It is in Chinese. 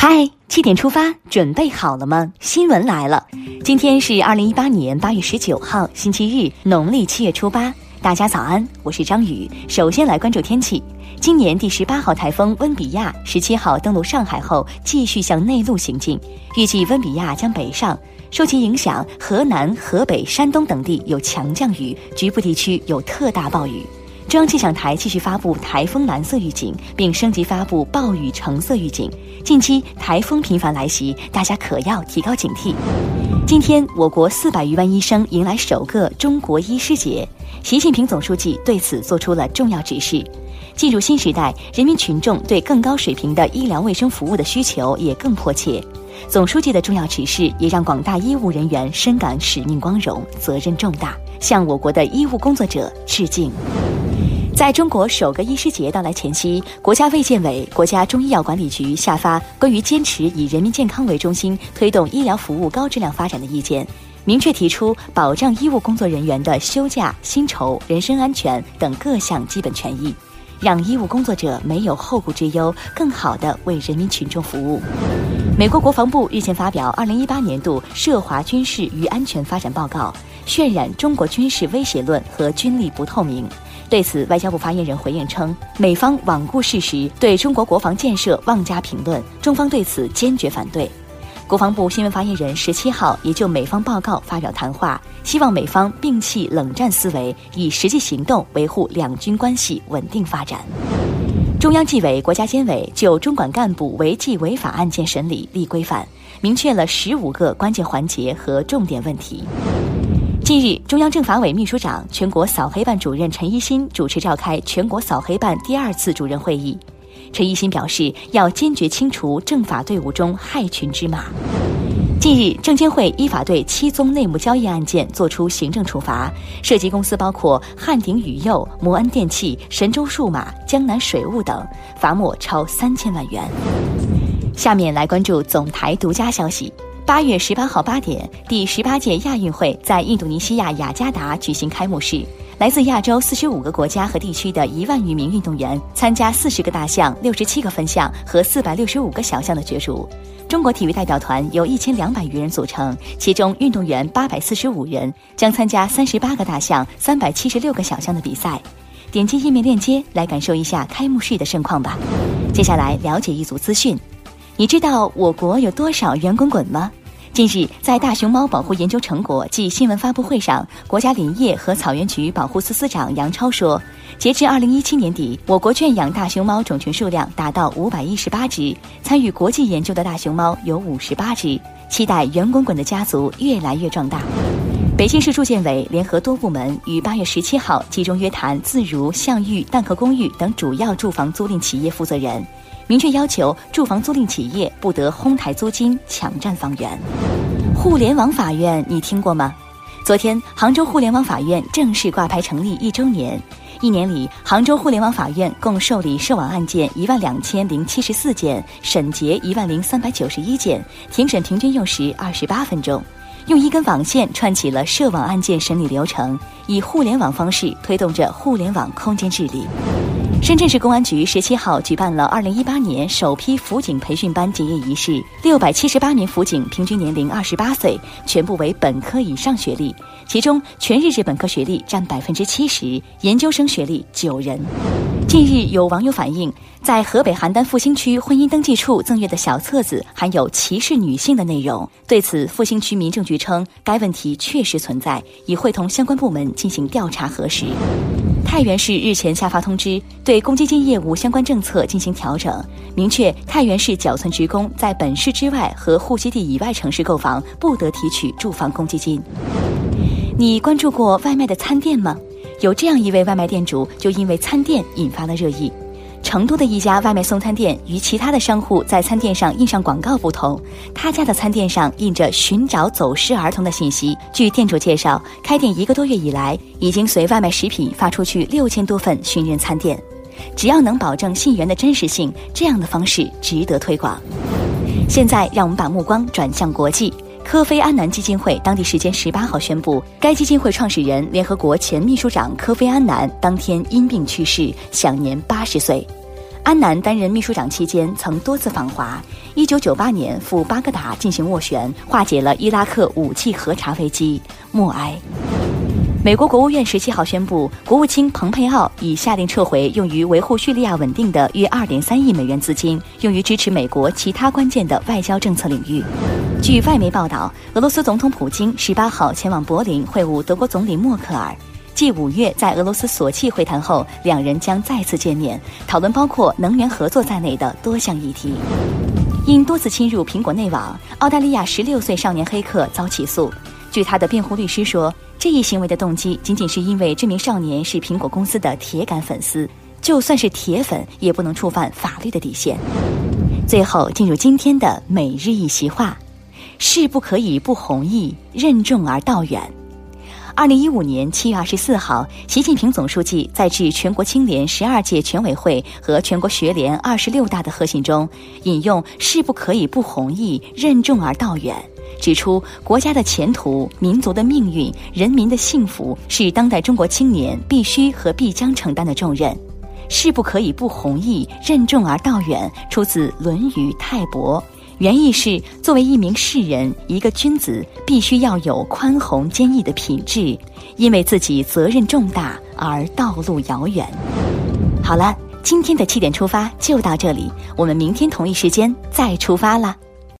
嗨，七点出发，准备好了吗？新闻来了，今天是二零一八年八月十九号，星期日，农历七月初八。大家早安，我是张宇。首先来关注天气，今年第十八号台风温比亚十七号登陆上海后，继续向内陆行进，预计温比亚将北上，受其影响，河南、河北、山东等地有强降雨，局部地区有特大暴雨。中央气象台继续发布台风蓝色预警，并升级发布暴雨橙色预警。近期台风频繁来袭，大家可要提高警惕。今天，我国四百余万医生迎来首个中国医师节，习近平总书记对此作出了重要指示。进入新时代，人民群众对更高水平的医疗卫生服务的需求也更迫切。总书记的重要指示也让广大医务人员深感使命光荣、责任重大，向我国的医务工作者致敬。在中国首个医师节到来前夕，国家卫健委、国家中医药管理局下发关于坚持以人民健康为中心推动医疗服务高质量发展的意见，明确提出保障医务工作人员的休假、薪酬、人身安全等各项基本权益，让医务工作者没有后顾之忧，更好地为人民群众服务。美国国防部日前发表二零一八年度涉华军事与安全发展报告，渲染中国军事威胁论和军力不透明。对此，外交部发言人回应称，美方罔顾事实，对中国国防建设妄加评论，中方对此坚决反对。国防部新闻发言人十七号也就美方报告发表谈话，希望美方摒弃冷战思维，以实际行动维护两军关系稳定发展。中央纪委国家监委就中管干部违纪违法案件审理立规范，明确了十五个关键环节和重点问题。近日，中央政法委秘书长、全国扫黑办主任陈一新主持召开全国扫黑办第二次主任会议。陈一新表示，要坚决清除政法队伍中害群之马。近日，证监会依法对七宗内幕交易案件作出行政处罚，涉及公司包括汉鼎宇佑、摩恩电器、神州数码、江南水务等，罚没超三千万元。下面来关注总台独家消息。八月十八号八点，第十八届亚运会在印度尼西亚雅加达举行开幕式。来自亚洲四十五个国家和地区的一万余名运动员参加四十个大项、六十七个分项和四百六十五个小项的角逐。中国体育代表团由一千两百余人组成，其中运动员八百四十五人将参加三十八个大项、三百七十六个小项的比赛。点击页面链接来感受一下开幕式的盛况吧。接下来了解一组资讯。你知道我国有多少圆滚滚吗？近日，在大熊猫保护研究成果暨新闻发布会上，国家林业和草原局保护司司长杨超说，截至二零一七年底，我国圈养大熊猫种群数量达到五百一十八只，参与国际研究的大熊猫有五十八只，期待圆滚滚的家族越来越壮大。北京市住建委联合多部门于八月十七号集中约谈自如、象玉、蛋壳公寓等主要住房租赁企业负责人。明确要求住房租赁企业不得哄抬租金、抢占房源。互联网法院你听过吗？昨天，杭州互联网法院正式挂牌成立一周年。一年里，杭州互联网法院共受理涉网案件一万两千零七十四件，审结一万零三百九十一件，庭审平均用时二十八分钟。用一根网线串起了涉网案件审理流程，以互联网方式推动着互联网空间治理。深圳市公安局十七号举办了二零一八年首批辅警培训班结业仪式，六百七十八名辅警平均年龄二十八岁，全部为本科以上学历，其中全日制本科学历占百分之七十，研究生学历九人。近日，有网友反映，在河北邯郸复兴区婚姻登记处赠阅的小册子含有歧视女性的内容。对此，复兴区民政局称，该问题确实存在，已会同相关部门进行调查核实。太原市日前下发通知，对公积金业务相关政策进行调整，明确太原市缴存职工在本市之外和户籍地以外城市购房，不得提取住房公积金。你关注过外卖的餐店吗？有这样一位外卖店主，就因为餐店引发了热议。成都的一家外卖送餐店与其他的商户在餐店上印上广告不同，他家的餐店上印着寻找走失儿童的信息。据店主介绍，开店一个多月以来，已经随外卖食品发出去六千多份寻人餐店。只要能保证信源的真实性，这样的方式值得推广。现在，让我们把目光转向国际。科菲安南基金会当地时间十八号宣布，该基金会创始人、联合国前秘书长科菲安南当天因病去世，享年八十岁。安南担任秘书长期间，曾多次访华。一九九八年赴巴格达进行斡旋，化解了伊拉克武器核查危机，默哀。美国国务院十七号宣布，国务卿蓬佩奥已下令撤回用于维护叙利亚稳定的约二点三亿美元资金，用于支持美国其他关键的外交政策领域。据外媒报道，俄罗斯总统普京十八号前往柏林会晤德国总理默克尔，继五月在俄罗斯索契会谈后，两人将再次见面，讨论包括能源合作在内的多项议题。因多次侵入苹果内网，澳大利亚十六岁少年黑客遭起诉。据他的辩护律师说。这一行为的动机仅仅是因为这名少年是苹果公司的铁杆粉丝，就算是铁粉也不能触犯法律的底线。最后进入今天的每日一席话：事不可以不弘毅，任重而道远。二零一五年七月二十四号，习近平总书记在致全国青联十二届全委会和全国学联二十六大的贺信中，引用“事不可以不弘毅，任重而道远”。指出，国家的前途、民族的命运、人民的幸福是当代中国青年必须和必将承担的重任，事不可以不弘毅，任重而道远。出自《论语·泰伯》，原意是：作为一名士人，一个君子必须要有宽宏坚毅的品质，因为自己责任重大而道路遥远。好了，今天的七点出发就到这里，我们明天同一时间再出发啦。